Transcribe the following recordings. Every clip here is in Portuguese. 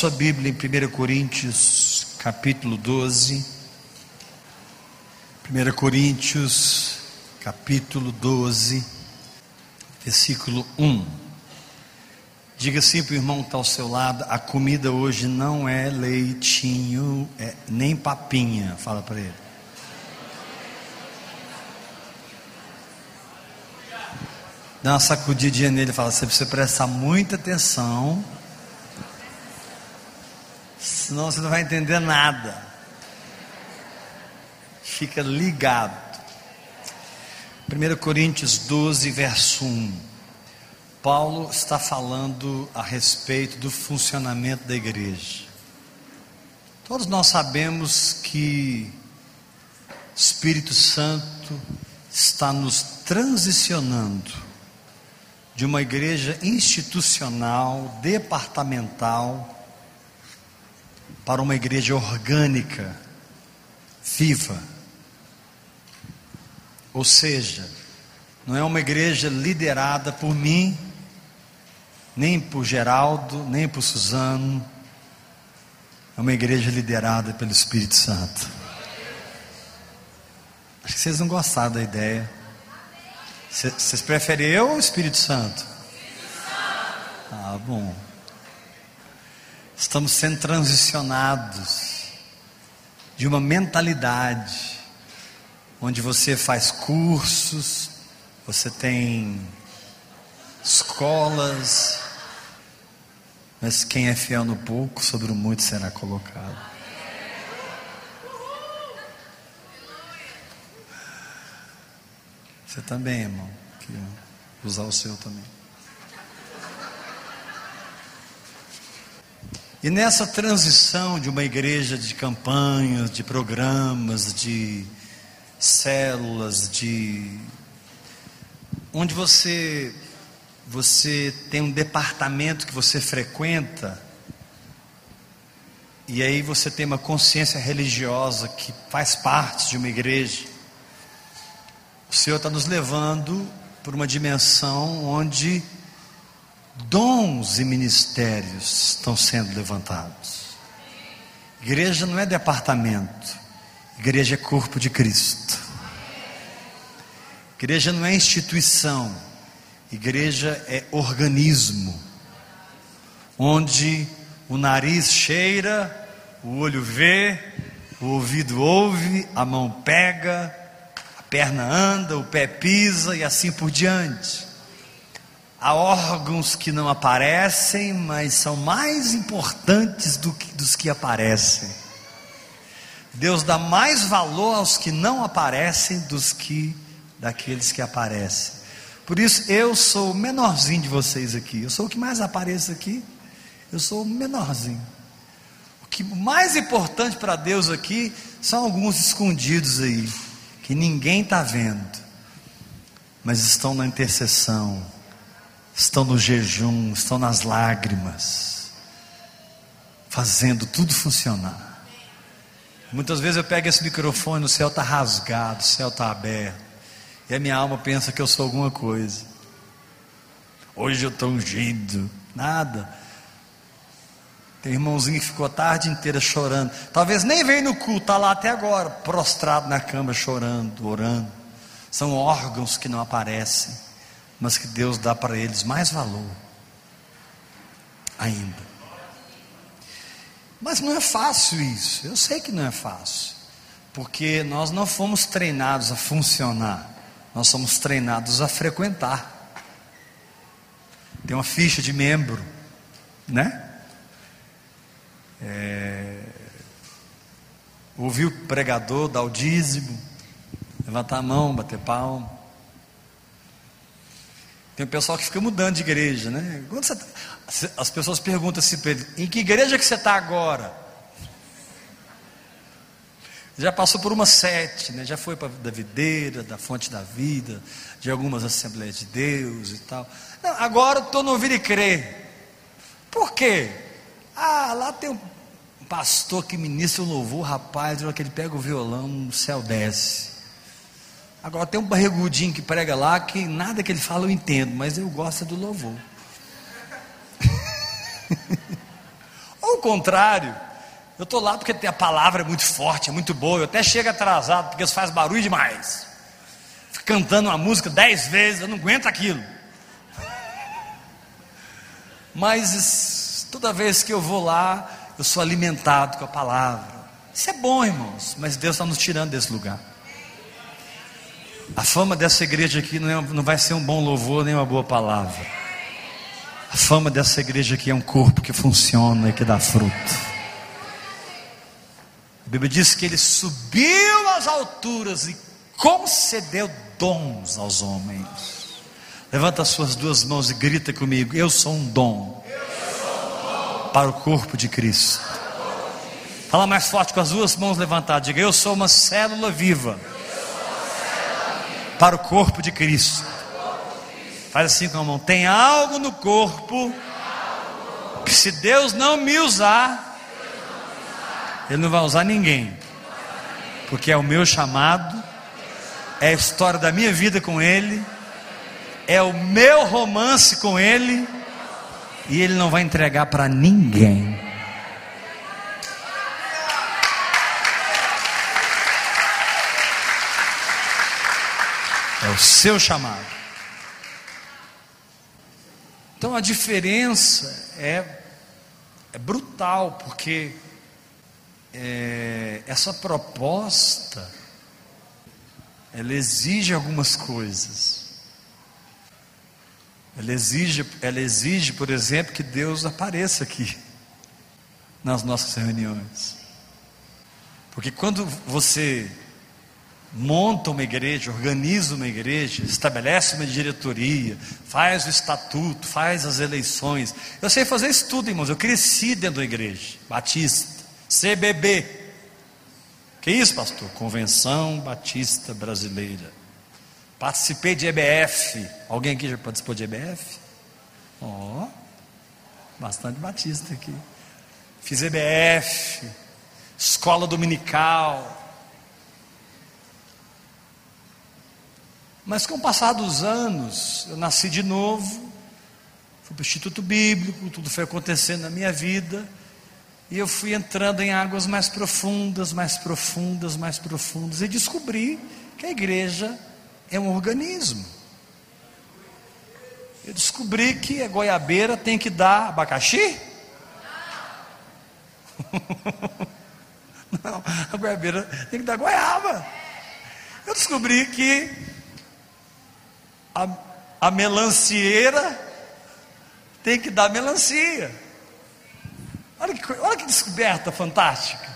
sua Bíblia em 1 Coríntios, capítulo 12. 1 Coríntios, capítulo 12, versículo 1. Diga assim para o irmão que está ao seu lado: a comida hoje não é leitinho, é nem papinha. Fala para ele. Dá uma sacudidinha nele e fala: você precisa prestar muita atenção senão você não vai entender nada. Fica ligado. 1 Coríntios 12, verso 1. Paulo está falando a respeito do funcionamento da igreja. Todos nós sabemos que Espírito Santo está nos transicionando de uma igreja institucional, departamental, para uma igreja orgânica, viva. Ou seja, não é uma igreja liderada por mim, nem por Geraldo, nem por Suzano. É uma igreja liderada pelo Espírito Santo. Acho que vocês não gostaram da ideia. Vocês preferem eu ou o Espírito Santo? Ah, bom. Estamos sendo transicionados de uma mentalidade onde você faz cursos, você tem escolas, mas quem é fiel no pouco, sobre o muito será colocado. Você também, irmão, que usar o seu também. E nessa transição de uma igreja de campanhas, de programas, de células, de onde você você tem um departamento que você frequenta e aí você tem uma consciência religiosa que faz parte de uma igreja. O Senhor está nos levando por uma dimensão onde dons e ministérios estão sendo levantados. Igreja não é departamento, igreja é corpo de Cristo. Igreja não é instituição, igreja é organismo, onde o nariz cheira, o olho vê, o ouvido ouve, a mão pega, a perna anda, o pé pisa e assim por diante. Há órgãos que não aparecem, mas são mais importantes do que, dos que aparecem. Deus dá mais valor aos que não aparecem dos que daqueles que aparecem. Por isso eu sou o menorzinho de vocês aqui. Eu sou o que mais apareço aqui. Eu sou o menorzinho. O que mais importante para Deus aqui são alguns escondidos aí, que ninguém está vendo, mas estão na intercessão estão no jejum, estão nas lágrimas, fazendo tudo funcionar. Muitas vezes eu pego esse microfone, o céu está rasgado, o céu está aberto, e a minha alma pensa que eu sou alguma coisa. Hoje eu estou ungido, nada. Tem irmãozinho que ficou a tarde inteira chorando. Talvez nem veio no culto, está lá até agora, prostrado na cama, chorando, orando. São órgãos que não aparecem mas que Deus dá para eles mais valor ainda. Mas não é fácil isso, eu sei que não é fácil, porque nós não fomos treinados a funcionar, nós somos treinados a frequentar. Tem uma ficha de membro, né? É... Ouvir o pregador, dar o dízimo, levantar a mão, bater palma. Tem um pessoal que fica mudando de igreja, né? Tá? As pessoas perguntam assim para ele: em que igreja que você está agora? Já passou por uma sete, né? já foi para da videira, da fonte da vida, de algumas assembleias de Deus e tal. Não, agora estou no ouvir e crer. Por quê? Ah, lá tem um pastor que ministra o louvor, rapaz, que ele pega o violão, o céu desce. Agora tem um barrigudinho que prega lá que nada que ele fala eu entendo, mas eu gosto do louvor. Ou contrário, eu estou lá porque a palavra é muito forte, é muito boa. Eu até chego atrasado porque eles fazem barulho demais. Fico cantando uma música dez vezes, eu não aguento aquilo. Mas toda vez que eu vou lá, eu sou alimentado com a palavra. Isso é bom, irmãos, mas Deus está nos tirando desse lugar. A fama dessa igreja aqui não, é, não vai ser um bom louvor nem uma boa palavra. A fama dessa igreja aqui é um corpo que funciona e que dá fruto. A Bíblia diz que ele subiu às alturas e concedeu dons aos homens. Levanta as suas duas mãos e grita comigo: Eu sou um dom, para o corpo de Cristo. Fala mais forte com as duas mãos levantadas. Diga: Eu sou uma célula viva para o corpo de Cristo. Faz assim com a mão. Tem algo no corpo que se Deus não me usar, Ele não vai usar ninguém, porque é o meu chamado, é a história da minha vida com Ele, é o meu romance com Ele, e Ele não vai entregar para ninguém. O seu chamado. Então a diferença é, é brutal, porque é, essa proposta ela exige algumas coisas. Ela exige, ela exige, por exemplo, que Deus apareça aqui nas nossas reuniões. Porque quando você monta uma igreja, organiza uma igreja, estabelece uma diretoria, faz o estatuto, faz as eleições. Eu sei fazer isso tudo, irmãos. Eu cresci dentro da igreja, Batista, CBB. Que isso, pastor? Convenção Batista Brasileira. Participei de EBF. Alguém aqui já participou de EBF? Ó, oh, bastante Batista aqui. Fiz EBF, escola dominical Mas com o passar dos anos, eu nasci de novo, fui para o Instituto Bíblico, tudo foi acontecendo na minha vida, e eu fui entrando em águas mais profundas, mais profundas, mais profundas, e descobri que a igreja é um organismo. Eu descobri que a goiabeira tem que dar abacaxi? Não, a goiabeira tem que dar goiaba. Eu descobri que a, a melancieira tem que dar melancia. Olha que, olha que descoberta fantástica.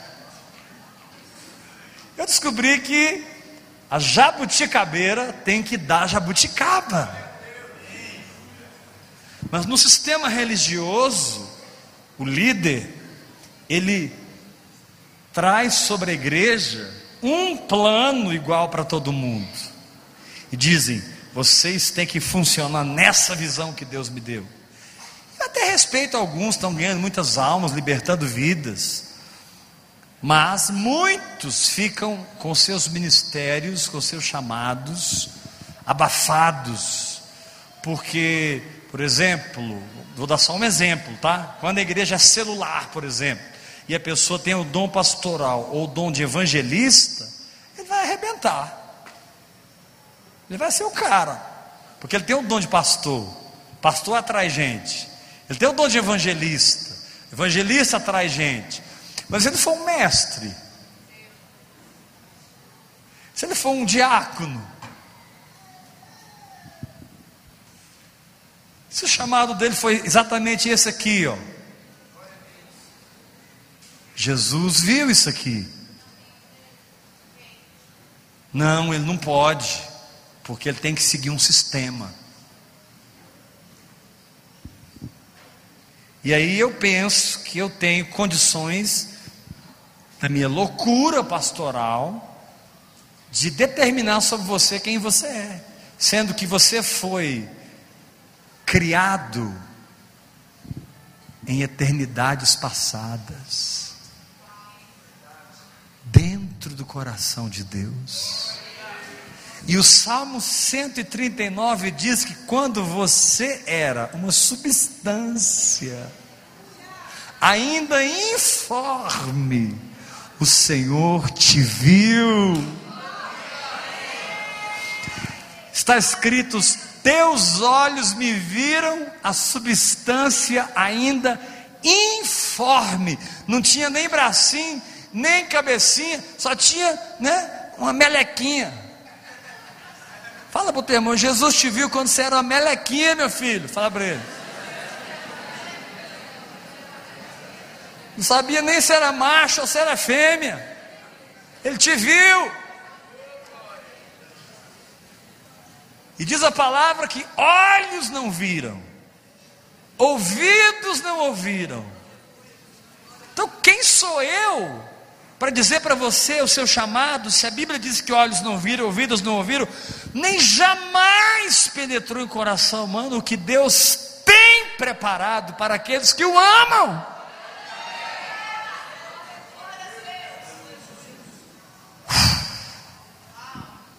Eu descobri que a jabuticabeira tem que dar jabuticaba. Mas no sistema religioso, o líder, ele traz sobre a igreja um plano igual para todo mundo. E dizem: vocês têm que funcionar nessa visão que Deus me deu. Eu até respeito alguns, estão ganhando muitas almas, libertando vidas. Mas muitos ficam com seus ministérios, com seus chamados, abafados, porque, por exemplo, vou dar só um exemplo, tá? Quando a igreja é celular, por exemplo, e a pessoa tem o dom pastoral ou o dom de evangelista, ele vai arrebentar. Ele vai ser o cara, porque ele tem o dom de pastor. Pastor atrai gente. Ele tem o dom de evangelista. Evangelista atrai gente. Mas se ele for um mestre, se ele for um diácono, se o chamado dele foi exatamente esse aqui, ó. Jesus viu isso aqui. Não, ele não pode porque ele tem que seguir um sistema. E aí eu penso que eu tenho condições, da minha loucura pastoral, de determinar sobre você quem você é, sendo que você foi criado em eternidades passadas, dentro do coração de Deus. E o Salmo 139 diz que quando você era uma substância, ainda informe, o Senhor te viu. Está escrito: Teus olhos me viram a substância ainda informe, não tinha nem bracinho, nem cabecinha, só tinha, né, uma melequinha. Fala para o teu irmão, Jesus te viu quando você era uma melequinha, meu filho. Fala para ele. Não sabia nem se era macho ou se era fêmea. Ele te viu. E diz a palavra que olhos não viram, ouvidos não ouviram. Então, quem sou eu para dizer para você o seu chamado? Se a Bíblia diz que olhos não viram, ouvidos não ouviram, nem jamais penetrou em coração humano o que Deus tem preparado para aqueles que o amam.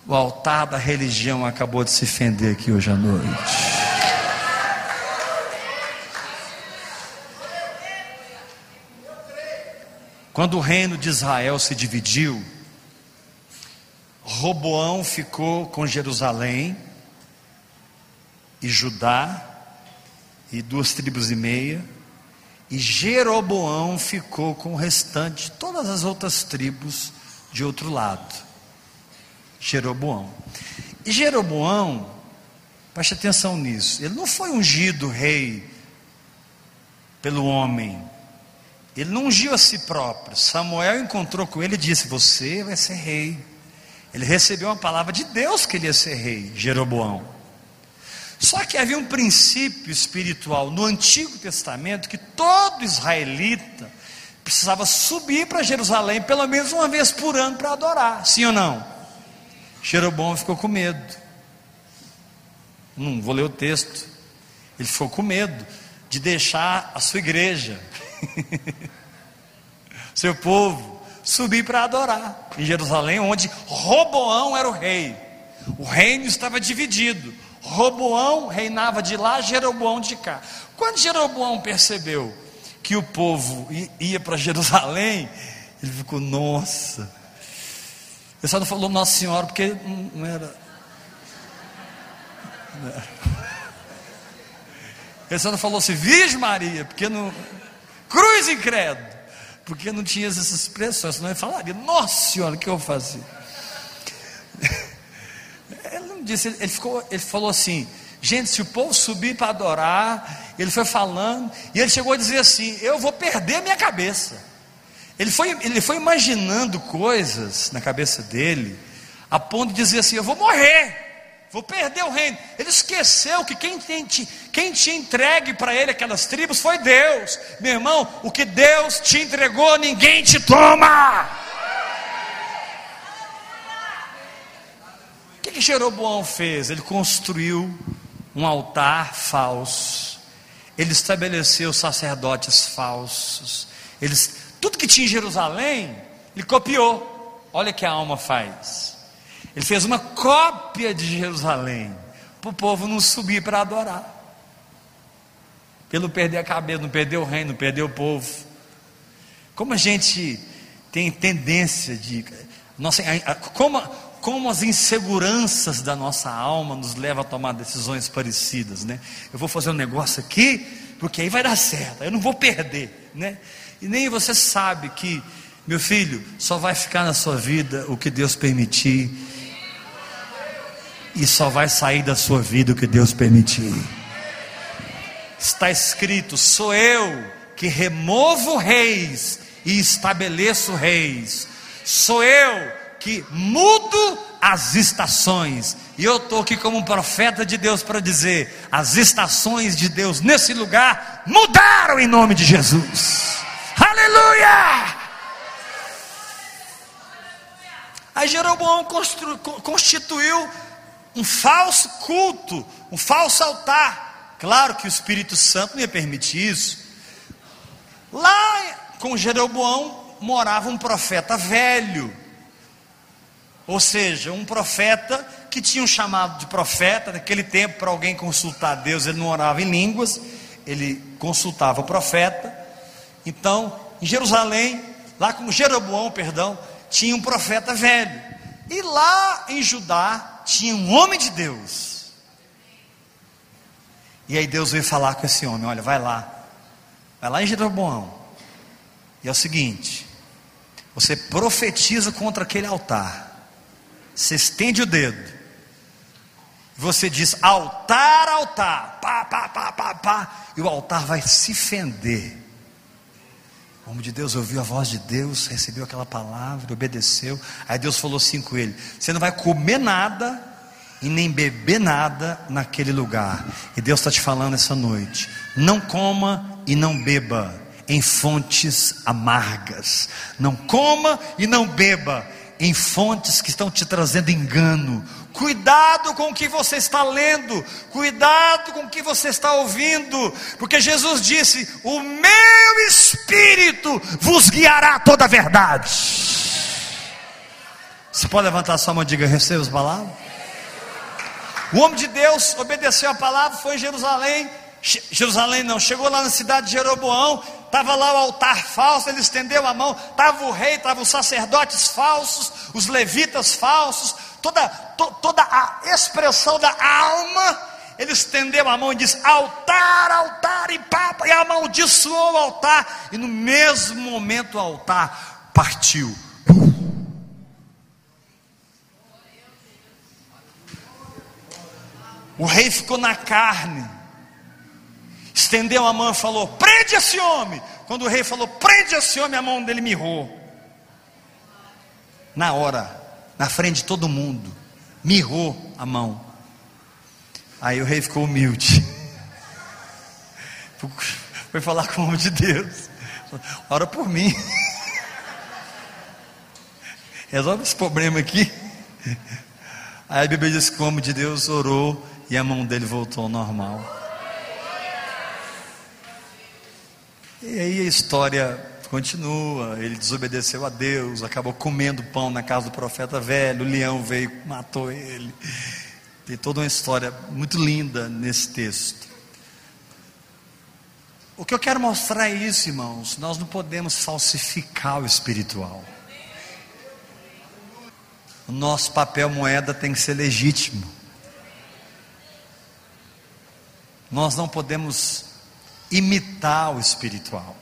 O altar da religião acabou de se fender aqui hoje à noite. Quando o reino de Israel se dividiu, Roboão ficou com Jerusalém e Judá e duas tribos e meia, e Jeroboão ficou com o restante, todas as outras tribos de outro lado. Jeroboão. E Jeroboão, preste atenção nisso, ele não foi ungido rei pelo homem, ele não ungiu a si próprio. Samuel encontrou com ele e disse: Você vai ser rei. Ele recebeu uma palavra de Deus que ele ia ser rei, Jeroboão. Só que havia um princípio espiritual no Antigo Testamento que todo israelita precisava subir para Jerusalém pelo menos uma vez por ano para adorar, sim ou não? Jeroboão ficou com medo. Não vou ler o texto. Ele ficou com medo de deixar a sua igreja, seu povo, subir para adorar em Jerusalém, onde Roboão era o rei. O reino estava dividido. Roboão reinava de lá, Jeroboão de cá. Quando Jeroboão percebeu que o povo ia para Jerusalém, ele ficou, nossa, ele só não falou Nossa Senhora porque não era. Ele só não falou assim, Virgem Maria, porque não. Cruz credo, porque não tinha essas expressões, senão ele falaria, Nossa Senhora, o que eu fazer? Ele não disse, ele, ficou, ele falou assim, gente, se o povo subir para adorar, ele foi falando, e ele chegou a dizer assim: Eu vou perder minha cabeça. Ele foi, ele foi imaginando coisas na cabeça dele, a ponto de dizer assim: Eu vou morrer, vou perder o reino. Ele esqueceu que quem, tem, quem entregue para ele aquelas tribos foi Deus. Meu irmão, o que Deus te entregou, ninguém te toma. O que, que Jeroboão fez? Ele construiu um altar falso, ele estabeleceu sacerdotes falsos, eles tudo que tinha em Jerusalém, ele copiou. Olha que a alma faz. Ele fez uma cópia de Jerusalém, para o povo não subir para adorar. Pelo perder a cabeça, não perder o reino, não perder o povo. Como a gente tem tendência de. Nossa, como, como as inseguranças da nossa alma nos levam a tomar decisões parecidas, né? Eu vou fazer um negócio aqui, porque aí vai dar certo, eu não vou perder, né? E nem você sabe que, meu filho, só vai ficar na sua vida o que Deus permitir, e só vai sair da sua vida o que Deus permitir. Está escrito: sou eu que removo reis e estabeleço reis, sou eu que mudo as estações. E eu estou aqui como um profeta de Deus para dizer: as estações de Deus nesse lugar mudaram em nome de Jesus. Aleluia! Aí Jeroboão constituiu um falso culto, um falso altar. Claro que o Espírito Santo não ia permitir isso. Lá com Jeroboão morava um profeta velho, ou seja, um profeta que tinha um chamado de profeta. Naquele tempo, para alguém consultar Deus, ele não orava em línguas, ele consultava o profeta Então, em Jerusalém, lá com Jeroboão, perdão, tinha um profeta velho. E lá em Judá tinha um homem de Deus. E aí Deus veio falar com esse homem: olha, vai lá, vai lá em Jeroboão. E é o seguinte: você profetiza contra aquele altar, você estende o dedo, você diz altar, altar, pá, pá, pá, pá, pá, e o altar vai se fender. O homem de Deus ouviu a voz de Deus, recebeu aquela palavra, obedeceu. Aí Deus falou assim com ele: Você não vai comer nada e nem beber nada naquele lugar. E Deus está te falando essa noite: Não coma e não beba em fontes amargas. Não coma e não beba em fontes que estão te trazendo engano, Cuidado com o que você está lendo, cuidado com o que você está ouvindo, porque Jesus disse: O meu espírito vos guiará a toda a verdade. Você pode levantar sua mão e diga: Receba as palavras? O homem de Deus obedeceu a palavra, foi em Jerusalém. Jerusalém não, chegou lá na cidade de Jeroboão, estava lá o altar falso, ele estendeu a mão, estava o rei, estavam os sacerdotes falsos, os levitas falsos, toda, to, toda a expressão da alma, ele estendeu a mão e disse: altar, altar e papa, e amaldiçoou o altar, e no mesmo momento o altar partiu. O rei ficou na carne, estendeu a mão e falou: prende esse homem. Quando o rei falou: prende esse homem, a mão dele mirrou. Na hora, na frente de todo mundo, mirrou a mão. Aí o rei ficou humilde. Foi falar com o homem de Deus. Ora por mim. Resolve esse problema aqui. Aí a Bíblia diz que o homem de Deus orou e a mão dele voltou ao normal. E aí a história continua, ele desobedeceu a Deus, acabou comendo pão na casa do profeta velho, o leão veio, matou ele. Tem toda uma história muito linda nesse texto. O que eu quero mostrar é isso, irmãos. Nós não podemos falsificar o espiritual. O nosso papel moeda tem que ser legítimo. Nós não podemos imitar o espiritual.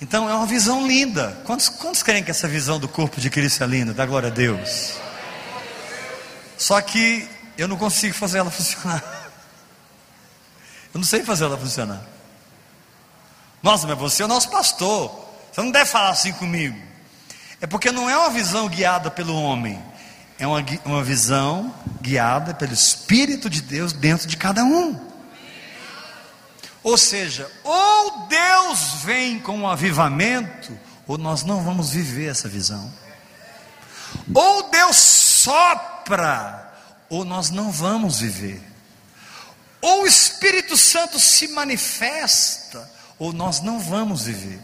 Então é uma visão linda. Quantos, quantos creem que essa visão do corpo de Cristo é linda? Dá glória a Deus. Só que eu não consigo fazer ela funcionar. Eu não sei fazer ela funcionar. Nossa, mas você é o nosso pastor. Você não deve falar assim comigo. É porque não é uma visão guiada pelo homem. É uma, uma visão guiada pelo Espírito de Deus dentro de cada um. Ou seja, ou Deus vem com um avivamento, ou nós não vamos viver essa visão. Ou Deus sopra, ou nós não vamos viver. Ou o Espírito Santo se manifesta, ou nós não vamos viver.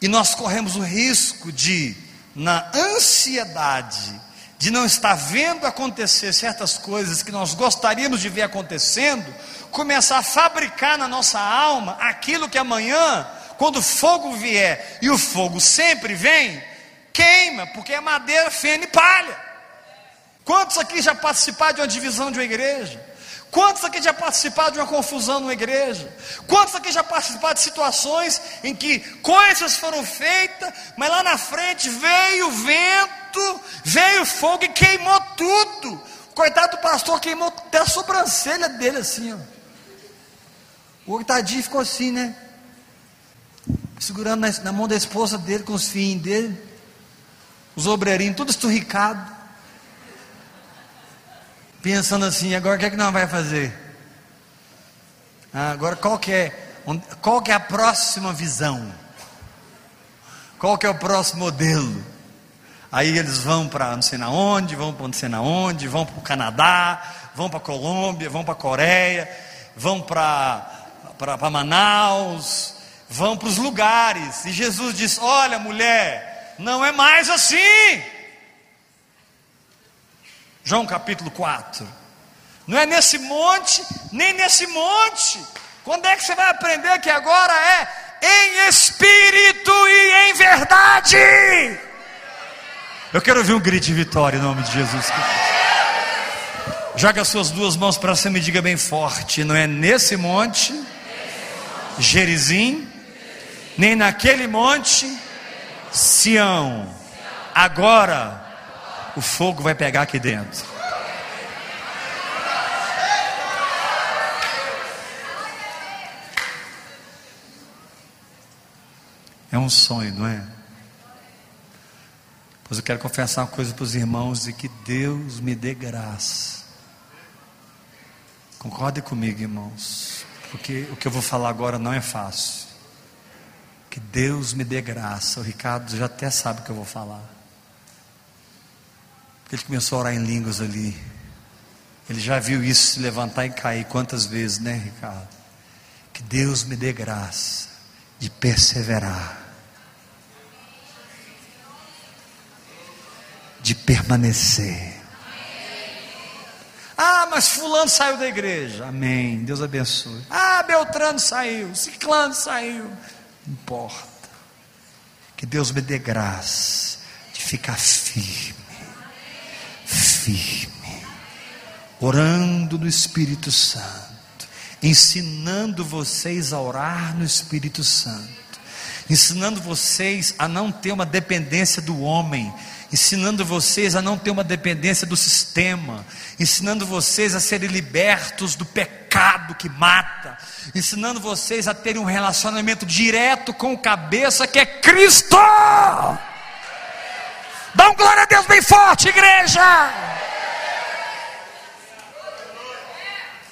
E nós corremos o risco de, na ansiedade, de não estar vendo acontecer certas coisas que nós gostaríamos de ver acontecendo, começar a fabricar na nossa alma aquilo que amanhã, quando o fogo vier, e o fogo sempre vem, queima, porque é madeira, feno e palha. Quantos aqui já participaram de uma divisão de uma igreja? Quantos aqui já participaram de uma confusão numa igreja? Quantos aqui já participaram de situações em que coisas foram feitas, mas lá na frente veio o vento, veio o fogo e queimou tudo? Coitado do pastor queimou até a sobrancelha dele assim, ó. O tadinho ficou assim, né? Segurando na, na, mão da esposa dele, com os filhos dele. Os obreirinhos, tudo esturricado. Pensando assim, agora o que é que nós vai fazer? Ah, agora qual que é, qual que é a próxima visão? Qual que é o próximo modelo? Aí eles vão para não sei na onde, vão para não sei na onde, vão para o Canadá, vão para a Colômbia, vão para a Coreia, vão para para Manaus, vão para os lugares. E Jesus diz: Olha, mulher, não é mais assim. João capítulo 4. Não é nesse monte, nem nesse monte. Quando é que você vai aprender que agora é em espírito e em verdade. Eu quero ouvir um grito de vitória em nome de Jesus. Joga as suas duas mãos para cima e diga bem forte: não é nesse monte, Gerizim, nem naquele monte, Sião. Agora o fogo vai pegar aqui dentro. É um sonho, não é? Pois eu quero confessar uma coisa para os irmãos e que Deus me dê graça. Concordem comigo, irmãos, porque o que eu vou falar agora não é fácil. Que Deus me dê graça. O Ricardo já até sabe o que eu vou falar. Porque ele começou a orar em línguas ali. Ele já viu isso se levantar e cair quantas vezes, né, Ricardo? Que Deus me dê graça de perseverar, de permanecer. Ah, mas Fulano saiu da igreja. Amém. Deus abençoe. Ah, Beltrano saiu. Ciclano saiu. Não importa. Que Deus me dê graça de ficar firme firme, orando no Espírito Santo, ensinando vocês a orar no Espírito Santo, ensinando vocês a não ter uma dependência do homem, ensinando vocês a não ter uma dependência do sistema, ensinando vocês a serem libertos do pecado que mata, ensinando vocês a terem um relacionamento direto com o cabeça que é Cristo. Dá um glória a Deus bem forte, igreja.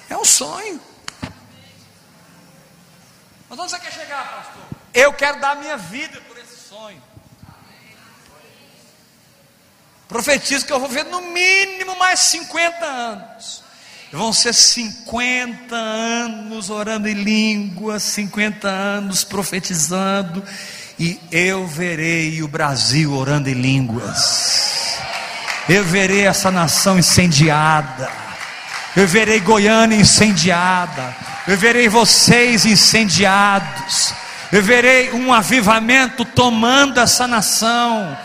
É um sonho. Mas onde você quer chegar, pastor? Eu quero dar a minha vida por esse sonho. Profetizo que eu vou ver no mínimo mais 50 anos. Vão ser 50 anos orando em língua, 50 anos profetizando e eu verei o Brasil orando em línguas. Eu verei essa nação incendiada. Eu verei Goiânia incendiada. Eu verei vocês incendiados. Eu verei um avivamento tomando essa nação.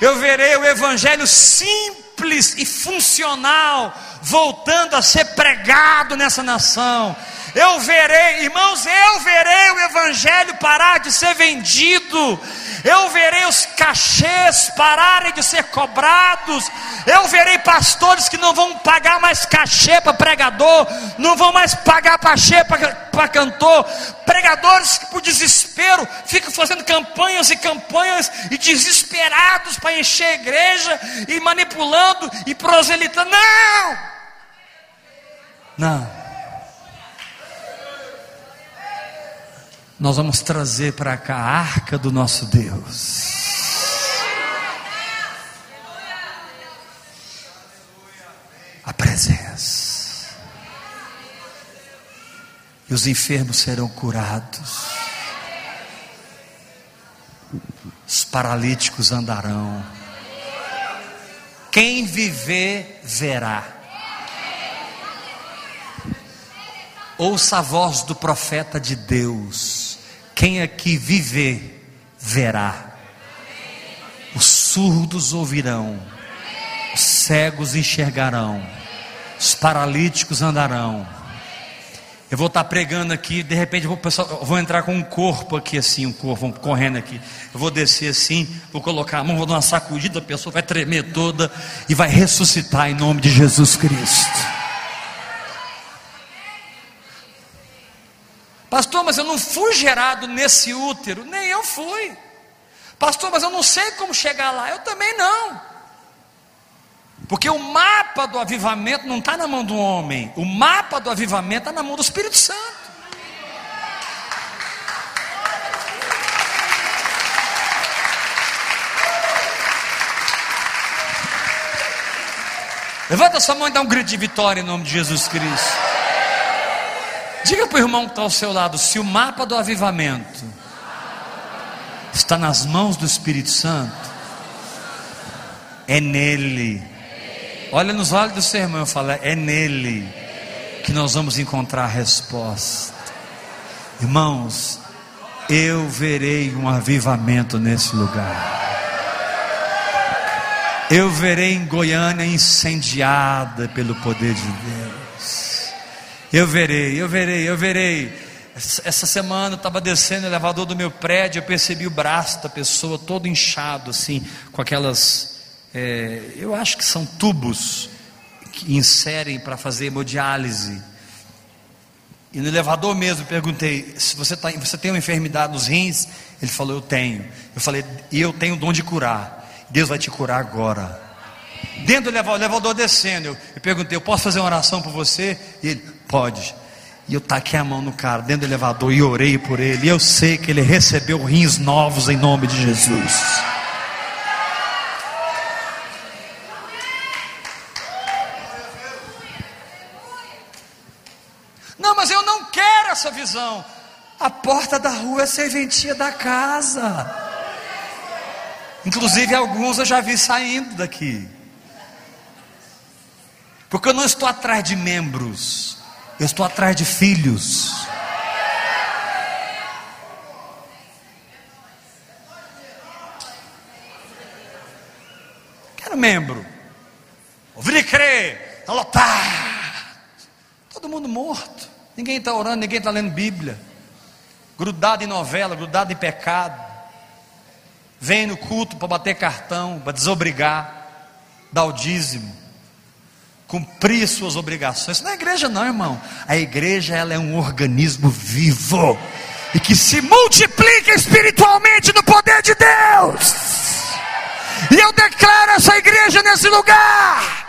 Eu verei o evangelho simples e funcional voltando a ser pregado nessa nação. Eu verei, irmãos, eu verei o Evangelho parar de ser vendido. Eu verei os cachês pararem de ser cobrados. Eu verei pastores que não vão pagar mais cachê para pregador, não vão mais pagar cachê para cantor. Pregadores que por desespero ficam fazendo campanhas e campanhas e desesperados para encher a igreja e manipulando e proselitando. Não! Não. Nós vamos trazer para cá a arca do nosso Deus. A presença. E os enfermos serão curados. Os paralíticos andarão. Quem viver, verá. Ouça a voz do profeta de Deus quem aqui viver, verá. Os surdos ouvirão, os cegos enxergarão, os paralíticos andarão. Eu vou estar pregando aqui, de repente vou, vou entrar com um corpo aqui assim, um corpo correndo aqui. Eu vou descer assim, vou colocar a mão, vou dar uma sacudida, a pessoa vai tremer toda e vai ressuscitar em nome de Jesus Cristo. Pastor, mas eu não fui gerado nesse útero. Nem eu fui. Pastor, mas eu não sei como chegar lá. Eu também não. Porque o mapa do avivamento não está na mão do homem. O mapa do avivamento está na mão do Espírito Santo. Levanta sua mão e dá um grito de vitória em nome de Jesus Cristo. Diga para o irmão que está ao seu lado: se o mapa do avivamento está nas mãos do Espírito Santo, é nele. Olha nos olhos do seu irmão e fala: é nele que nós vamos encontrar a resposta. Irmãos, eu verei um avivamento nesse lugar. Eu verei em Goiânia incendiada pelo poder de Deus. Eu verei, eu verei, eu verei. Essa semana eu estava descendo o elevador do meu prédio, eu percebi o braço da pessoa todo inchado, assim, com aquelas. É, eu acho que são tubos que inserem para fazer hemodiálise. E no elevador mesmo perguntei: se você, tá, você tem uma enfermidade nos rins? Ele falou: Eu tenho. Eu falei: E eu tenho o dom de curar. Deus vai te curar agora. Dentro do elevador, elevador descendo, eu, eu perguntei: Eu posso fazer uma oração por você? E ele: Pode. E eu taquei a mão no cara dentro do elevador e orei por ele. E eu sei que ele recebeu rins novos em nome de Jesus. mas eu não quero essa visão. A porta da rua é a serventia da casa. Inclusive, alguns eu já vi saindo daqui. Porque eu não estou atrás de membros, eu estou atrás de filhos. Quero membro. Ouvir e crer, está lotado. Todo mundo morto. Ninguém está orando, ninguém está lendo Bíblia. Grudado em novela, grudado em pecado. Vem no culto para bater cartão, para desobrigar, dar o dízimo, cumprir suas obrigações. Isso não é igreja, não, irmão. A igreja ela é um organismo vivo e que se multiplica espiritualmente no poder de Deus. E eu declaro essa igreja nesse lugar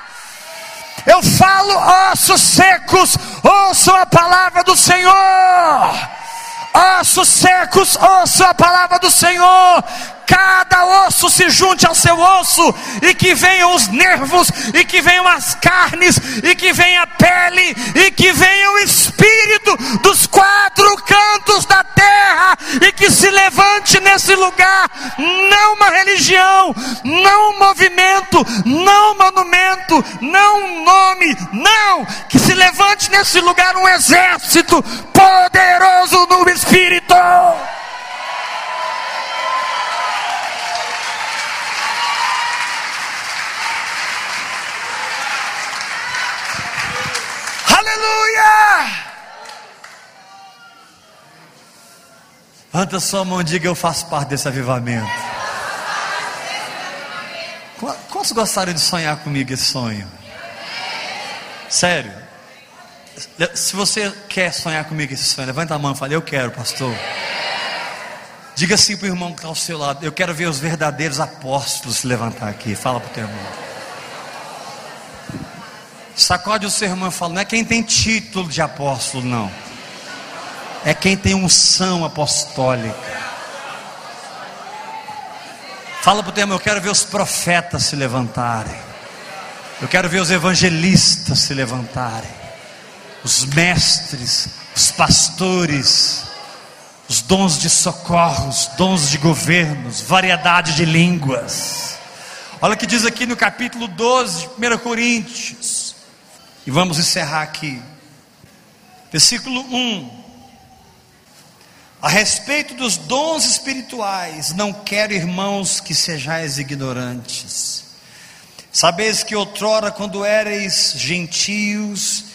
eu falo, ossos secos, ouçam a palavra do Senhor. Ossos secos, ouçam a palavra do Senhor. Cada osso se junte ao seu osso, e que venham os nervos, e que venham as carnes, e que venha a pele, e que venha o espírito dos quatro cantos da terra, e que se levante nesse lugar, não uma religião, não um movimento, não um monumento, não nome, não, que se levante nesse lugar um exército poderoso no espírito. Aleluia! Levanta sua mão diga: Eu faço parte desse avivamento. Quantos gostaram de sonhar comigo esse sonho? Sério? Se você quer sonhar comigo esse sonho, levanta a mão e fala: Eu quero, pastor. Diga assim para o irmão que está ao seu lado: Eu quero ver os verdadeiros apóstolos se levantar aqui. Fala para o teu irmão. Sacode o seu irmão e fala: não é quem tem título de apóstolo, não. É quem tem unção apostólica. Fala para o teu eu quero ver os profetas se levantarem. Eu quero ver os evangelistas se levantarem. Os mestres, os pastores, os dons de socorro, os dons de governos, variedade de línguas. Olha o que diz aqui no capítulo 12 de 1 Coríntios. E vamos encerrar aqui. Versículo 1. A respeito dos dons espirituais, não quero, irmãos, que sejais ignorantes. Sabeis que outrora, quando erais gentios,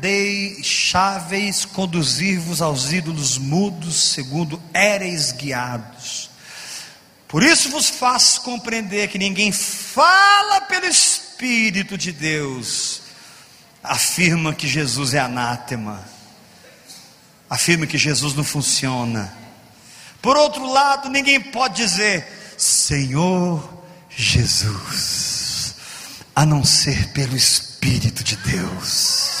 deixáveis conduzir-vos aos ídolos mudos, segundo éreis guiados. Por isso vos faço compreender que ninguém fala pelo Espírito de Deus afirma que Jesus é anátema, afirma que Jesus não funciona. Por outro lado, ninguém pode dizer Senhor Jesus, a não ser pelo Espírito de Deus.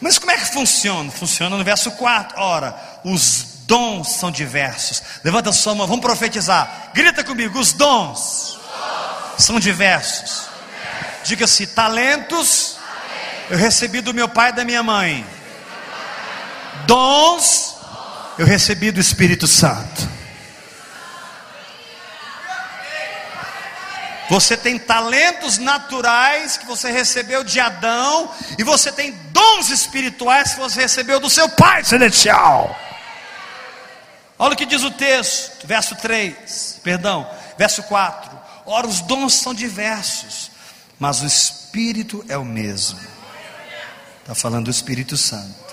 Mas como é que funciona? Funciona no verso 4. Ora, os dons são diversos. Levanta a sua mão, vamos profetizar. Grita comigo: os dons são diversos. Diga-se: talentos eu recebi do meu pai e da minha mãe. Dons eu recebi do Espírito Santo. Você tem talentos naturais que você recebeu de Adão, e você tem dons espirituais que você recebeu do seu Pai Celestial. Olha o que diz o texto, verso 3, perdão, verso 4. Ora, os dons são diversos, mas o Espírito é o mesmo. Está falando do Espírito Santo.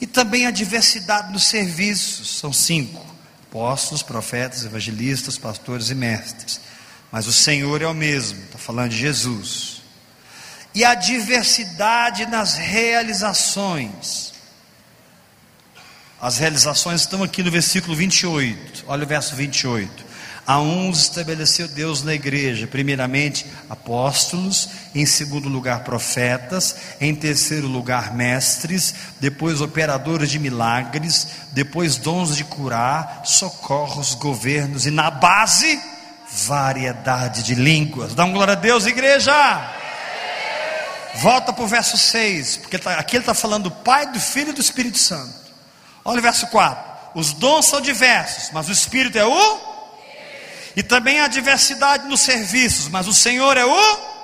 E também a diversidade nos serviços, são cinco: apóstolos, profetas, evangelistas, pastores e mestres. Mas o Senhor é o mesmo, está falando de Jesus. E a diversidade nas realizações. As realizações estão aqui no versículo 28. Olha o verso 28. A uns estabeleceu Deus na igreja, primeiramente apóstolos, em segundo lugar profetas, em terceiro lugar mestres, depois operadores de milagres, depois dons de curar, socorros, governos e na base variedade de línguas. Dá um glória a Deus, igreja. Volta para o verso 6, porque tá, aqui ele está falando do Pai, do Filho e do Espírito Santo. Olha o verso 4. Os dons são diversos, mas o Espírito é o e também a diversidade nos serviços, mas o Senhor é o.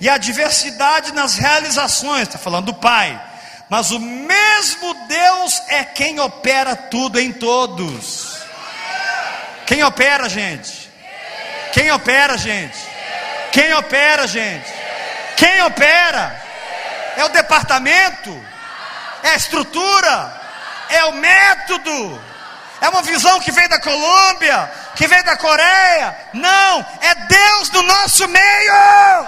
E a diversidade nas realizações, está falando do Pai. Mas o mesmo Deus é quem opera tudo em todos. Quem opera, gente? Quem opera, gente? Quem opera, gente? Quem opera? É o departamento? É a estrutura? É o método? É uma visão que vem da Colômbia? que veio da Coreia. Não, é Deus no nosso meio.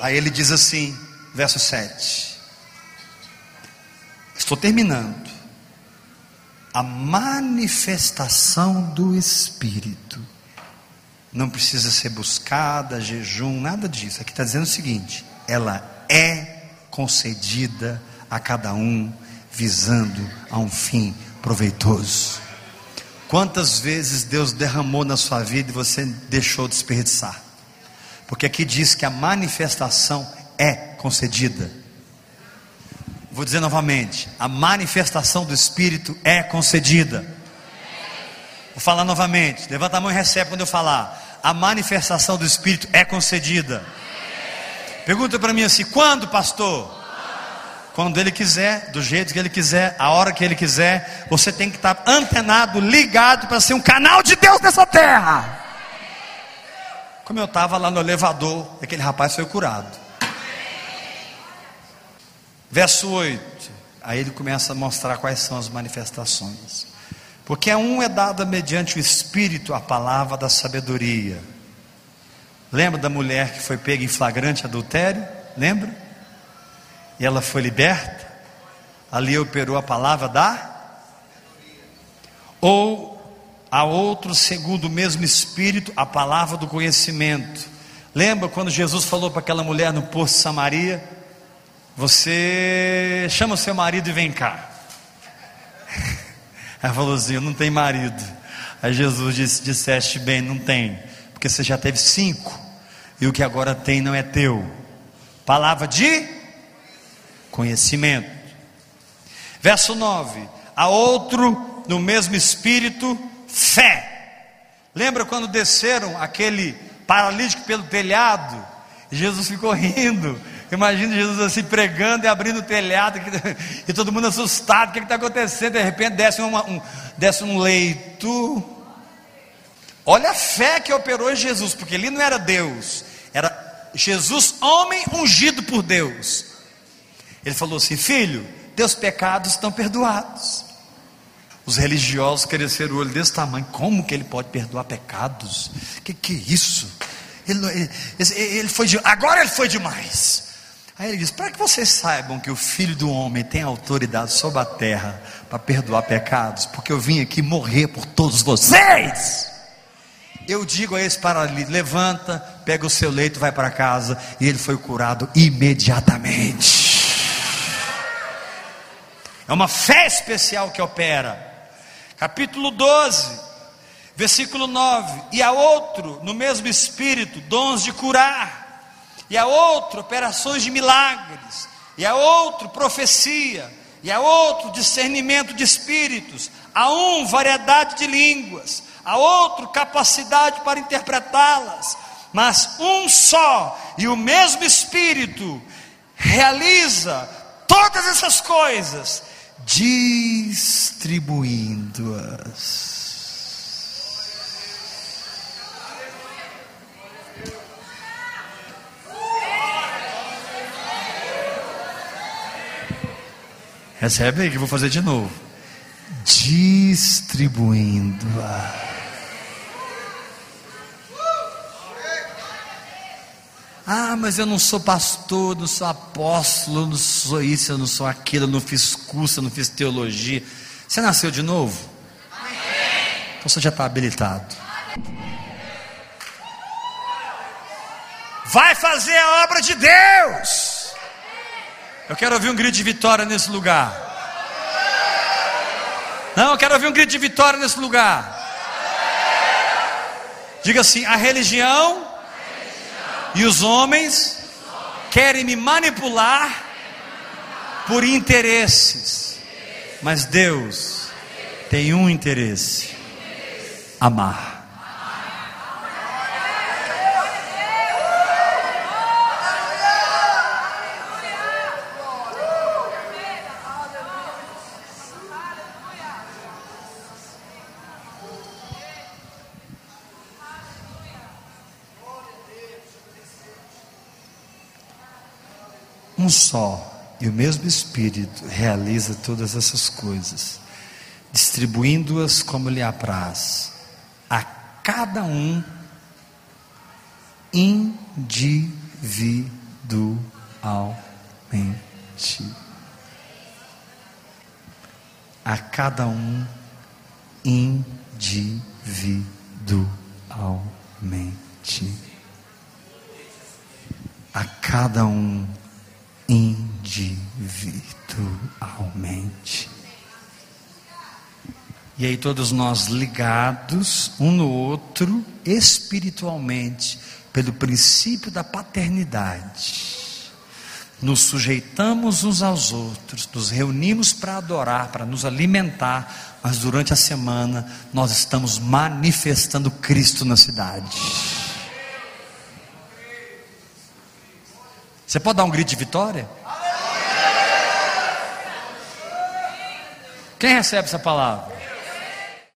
Aí ele diz assim, verso 7. Estou terminando. A manifestação do Espírito não precisa ser buscada, jejum, nada disso. Aqui está dizendo o seguinte: ela é concedida a cada um, visando a um fim proveitoso. Quantas vezes Deus derramou na sua vida e você deixou desperdiçar? Porque aqui diz que a manifestação é concedida. Vou dizer novamente: a manifestação do Espírito é concedida. Vou falar novamente. Levanta a mão e recebe quando eu falar. A manifestação do Espírito é concedida. Pergunta para mim assim: quando, pastor? Quando ele quiser, do jeito que ele quiser, a hora que ele quiser. Você tem que estar antenado, ligado para ser um canal de Deus nessa terra. Como eu estava lá no elevador, aquele rapaz foi curado. Verso 8. Aí ele começa a mostrar quais são as manifestações. Porque a um é dada mediante o Espírito a palavra da sabedoria. Lembra da mulher que foi pega em flagrante adultério? Lembra? E ela foi liberta. Ali operou a palavra da. Ou a outro, segundo o mesmo Espírito, a palavra do conhecimento. Lembra quando Jesus falou para aquela mulher no poço de Samaria? Você chama o seu marido e vem cá. Ela falou assim: Eu não tenho marido. Aí Jesus disse: Disseste bem, não tem, porque você já teve cinco, e o que agora tem não é teu. Palavra de conhecimento. Verso 9: A outro, no mesmo espírito, fé. Lembra quando desceram aquele paralítico pelo telhado? Jesus ficou rindo. Imagina Jesus assim pregando e abrindo o telhado e todo mundo assustado. O que está acontecendo? De repente desce, uma, um, desce um leito. Olha a fé que operou em Jesus, porque ele não era Deus, era Jesus, homem ungido por Deus. Ele falou assim: Filho, teus pecados estão perdoados. Os religiosos cresceram o olho desse tamanho. Como que ele pode perdoar pecados? Que que é isso? Ele, ele, ele foi de, agora ele foi demais. Aí ele diz: para que vocês saibam que o Filho do Homem tem autoridade sobre a terra para perdoar pecados, porque eu vim aqui morrer por todos vocês. Eu digo a esse paralítico: levanta, pega o seu leito, vai para casa. E ele foi curado imediatamente. É uma fé especial que opera. Capítulo 12, versículo 9: E a outro, no mesmo espírito, dons de curar, e a outro, operações de milagres, e a outro, profecia, e a outro, discernimento de espíritos, a um, variedade de línguas, a outro, capacidade para interpretá-las, mas um só e o mesmo Espírito realiza todas essas coisas, distribuindo-as. Recebe aí que eu vou fazer de novo. Distribuindo-a. Mas eu não sou pastor, não sou apóstolo, não sou isso, eu não sou aquilo, eu não fiz curso, eu não fiz teologia. Você nasceu de novo? Então você já está habilitado. Vai fazer a obra de Deus. Eu quero ouvir um grito de vitória nesse lugar. Não, eu quero ouvir um grito de vitória nesse lugar. Diga assim: a religião e os homens querem me manipular por interesses. Mas Deus tem um interesse: amar. Um só e o mesmo Espírito realiza todas essas coisas, distribuindo-as como lhe apraz, a cada um individualmente. A cada um individualmente. A cada um individualmente. E aí, todos nós ligados um no outro, espiritualmente, pelo princípio da paternidade, nos sujeitamos uns aos outros, nos reunimos para adorar, para nos alimentar, mas durante a semana nós estamos manifestando Cristo na cidade. Você pode dar um grito de vitória? Quem recebe essa palavra?